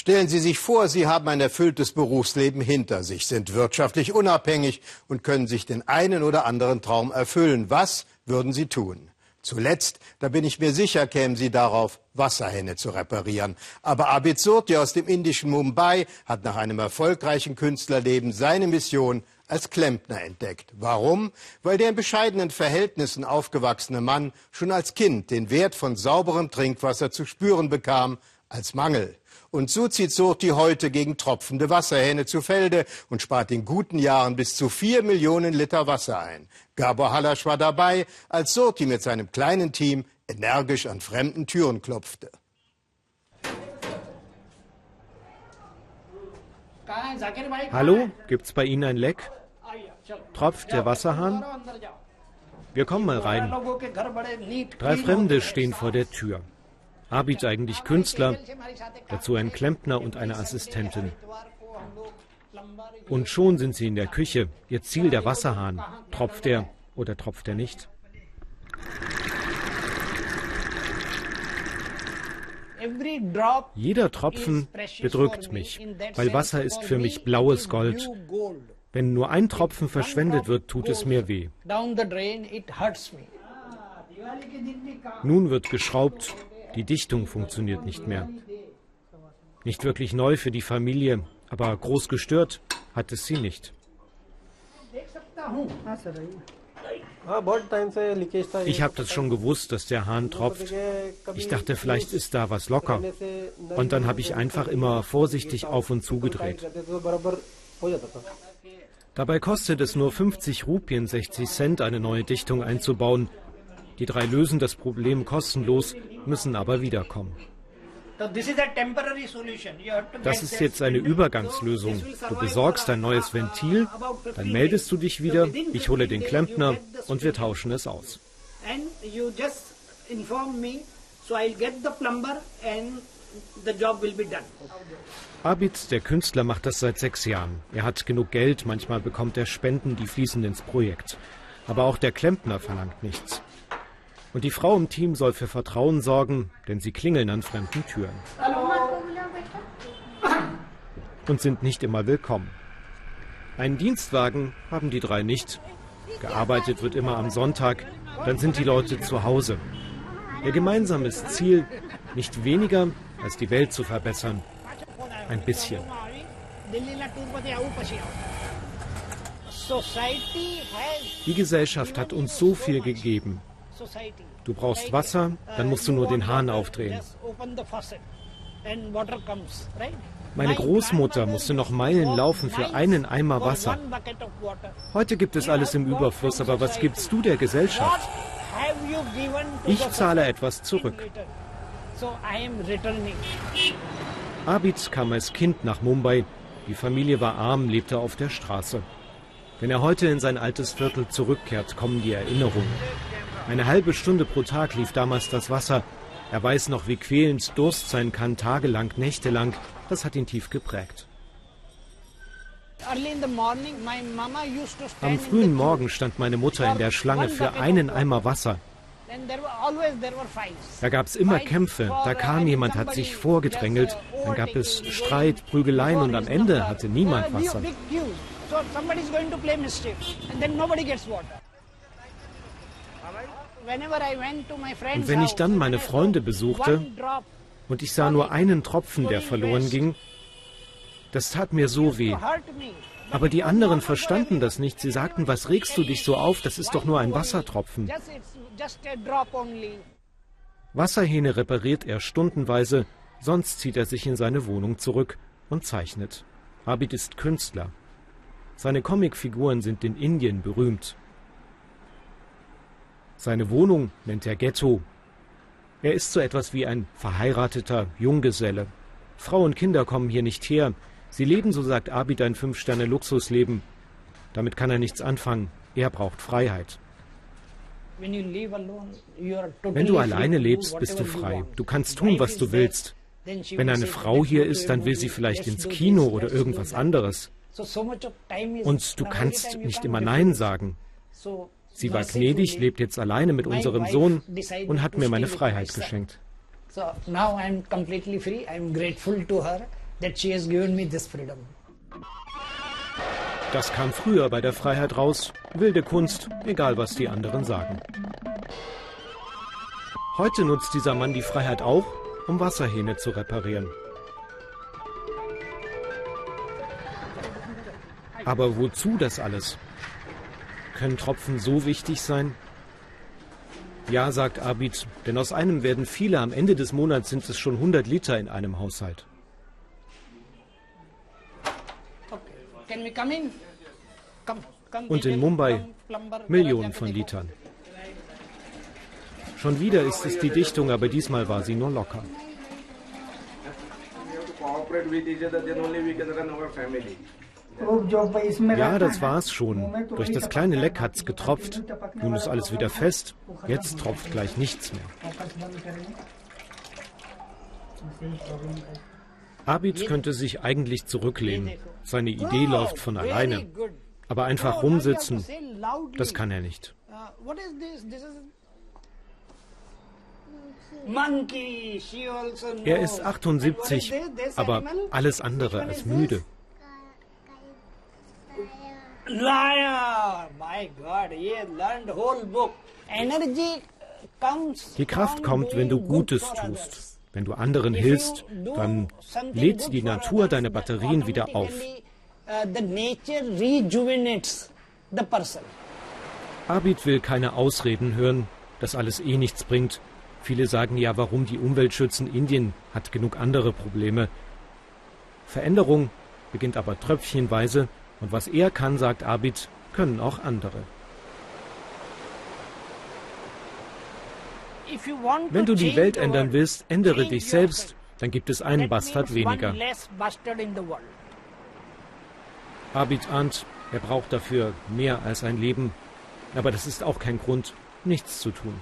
Stellen Sie sich vor, Sie haben ein erfülltes Berufsleben hinter sich, sind wirtschaftlich unabhängig und können sich den einen oder anderen Traum erfüllen. Was würden Sie tun? Zuletzt, da bin ich mir sicher, kämen Sie darauf, Wasserhähne zu reparieren. Aber Abid Surti aus dem indischen Mumbai hat nach einem erfolgreichen Künstlerleben seine Mission als Klempner entdeckt. Warum? Weil der in bescheidenen Verhältnissen aufgewachsene Mann schon als Kind den Wert von sauberem Trinkwasser zu spüren bekam als Mangel. Und so zieht Surti heute gegen tropfende Wasserhähne zu Felde und spart in guten Jahren bis zu vier Millionen Liter Wasser ein. Gabor Halasch war dabei, als Surti mit seinem kleinen Team energisch an fremden Türen klopfte. Hallo, gibt's bei Ihnen ein Leck? Tropft der Wasserhahn? Wir kommen mal rein. Drei Fremde stehen vor der Tür. Abid eigentlich Künstler, dazu ein Klempner und eine Assistentin. Und schon sind sie in der Küche. Ihr Ziel der Wasserhahn. Tropft er oder tropft er nicht? Jeder Tropfen bedrückt mich, weil Wasser ist für mich blaues Gold. Wenn nur ein Tropfen verschwendet wird, tut es mir weh. Nun wird geschraubt, die Dichtung funktioniert nicht mehr. Nicht wirklich neu für die Familie, aber groß gestört hat es sie nicht. Ich habe das schon gewusst, dass der Hahn tropft. Ich dachte, vielleicht ist da was locker. Und dann habe ich einfach immer vorsichtig auf und zugedreht. Dabei kostet es nur 50 Rupien, 60 Cent, eine neue Dichtung einzubauen. Die drei lösen das Problem kostenlos, müssen aber wiederkommen. Das ist jetzt eine Übergangslösung. Du besorgst ein neues Ventil, dann meldest du dich wieder, ich hole den Klempner und wir tauschen es aus. Abid, der Künstler, macht das seit sechs Jahren. Er hat genug Geld, manchmal bekommt er Spenden, die fließen ins Projekt. Aber auch der Klempner verlangt nichts. Und die Frau im Team soll für Vertrauen sorgen, denn sie klingeln an fremden Türen. Und sind nicht immer willkommen. Einen Dienstwagen haben die drei nicht. Gearbeitet wird immer am Sonntag, dann sind die Leute zu Hause. Ihr gemeinsames Ziel, nicht weniger als die Welt zu verbessern. Ein bisschen. Die Gesellschaft hat uns so viel gegeben. Du brauchst Wasser, dann musst du nur den Hahn aufdrehen. Meine Großmutter musste noch Meilen laufen für einen Eimer Wasser. Heute gibt es alles im Überfluss, aber was gibst du der Gesellschaft? Ich zahle etwas zurück. Abid kam als Kind nach Mumbai. Die Familie war arm, lebte auf der Straße. Wenn er heute in sein altes Viertel zurückkehrt, kommen die Erinnerungen. Eine halbe Stunde pro Tag lief damals das Wasser. Er weiß noch, wie quälend Durst sein kann, tagelang, nächtelang. Das hat ihn tief geprägt. Am frühen Morgen stand meine Mutter in der Schlange für einen Eimer Wasser. Da gab es immer Kämpfe, da kam jemand, hat sich vorgedrängelt, dann gab es Streit, Prügeleien und am Ende hatte niemand Wasser. Und wenn ich dann meine Freunde besuchte und ich sah nur einen Tropfen, der verloren ging, das tat mir so weh. Aber die anderen verstanden das nicht. Sie sagten, was regst du dich so auf? Das ist doch nur ein Wassertropfen. Wasserhähne repariert er stundenweise, sonst zieht er sich in seine Wohnung zurück und zeichnet. Abid ist Künstler. Seine Comicfiguren sind in Indien berühmt. Seine Wohnung nennt er Ghetto. Er ist so etwas wie ein verheirateter Junggeselle. Frau und Kinder kommen hier nicht her. Sie leben, so sagt Abid, ein Fünf-Sterne-Luxusleben. Damit kann er nichts anfangen. Er braucht Freiheit. Wenn du alleine lebst, bist du frei. Du kannst tun, was du willst. Wenn eine Frau hier ist, dann will sie vielleicht ins Kino oder irgendwas anderes. Und du kannst nicht immer Nein sagen. Sie war gnädig, lebt jetzt alleine mit unserem Sohn und hat mir meine Freiheit geschenkt. that she has given me this freedom. Das kam früher bei der Freiheit raus. Wilde Kunst, egal was die anderen sagen. Heute nutzt dieser Mann die Freiheit auch, um Wasserhähne zu reparieren. Aber wozu das alles? Können Tropfen so wichtig sein? Ja, sagt Abid, denn aus einem werden viele. Am Ende des Monats sind es schon 100 Liter in einem Haushalt. Und in Mumbai Millionen von. Litern. Schon wieder ist es die Dichtung, aber diesmal war sie nur locker. Ja, das war's schon. Durch das kleine Leck hat's getropft. Nun ist alles wieder fest. Jetzt tropft gleich nichts mehr. Abid könnte sich eigentlich zurücklehnen. Seine Idee läuft von alleine. Aber einfach rumsitzen, das kann er nicht. Uh, also. Er ist And what 78, is this? This aber alles andere als müde. Die Kraft kommt, wenn du Gutes tust. Wenn du anderen hilfst, dann lädt die Natur deine Batterien wieder auf. uh. Abid will keine Ausreden hören, dass alles eh nichts bringt. Viele sagen ja, warum die Umwelt schützen? Indien hat genug andere Probleme. Veränderung beginnt aber tröpfchenweise und was er kann, sagt Abid, können auch andere. Wenn du die Welt ändern willst, ändere dich selbst, dann gibt es einen Bastard weniger. Abid ahnt, er braucht dafür mehr als ein Leben. Aber das ist auch kein Grund, nichts zu tun.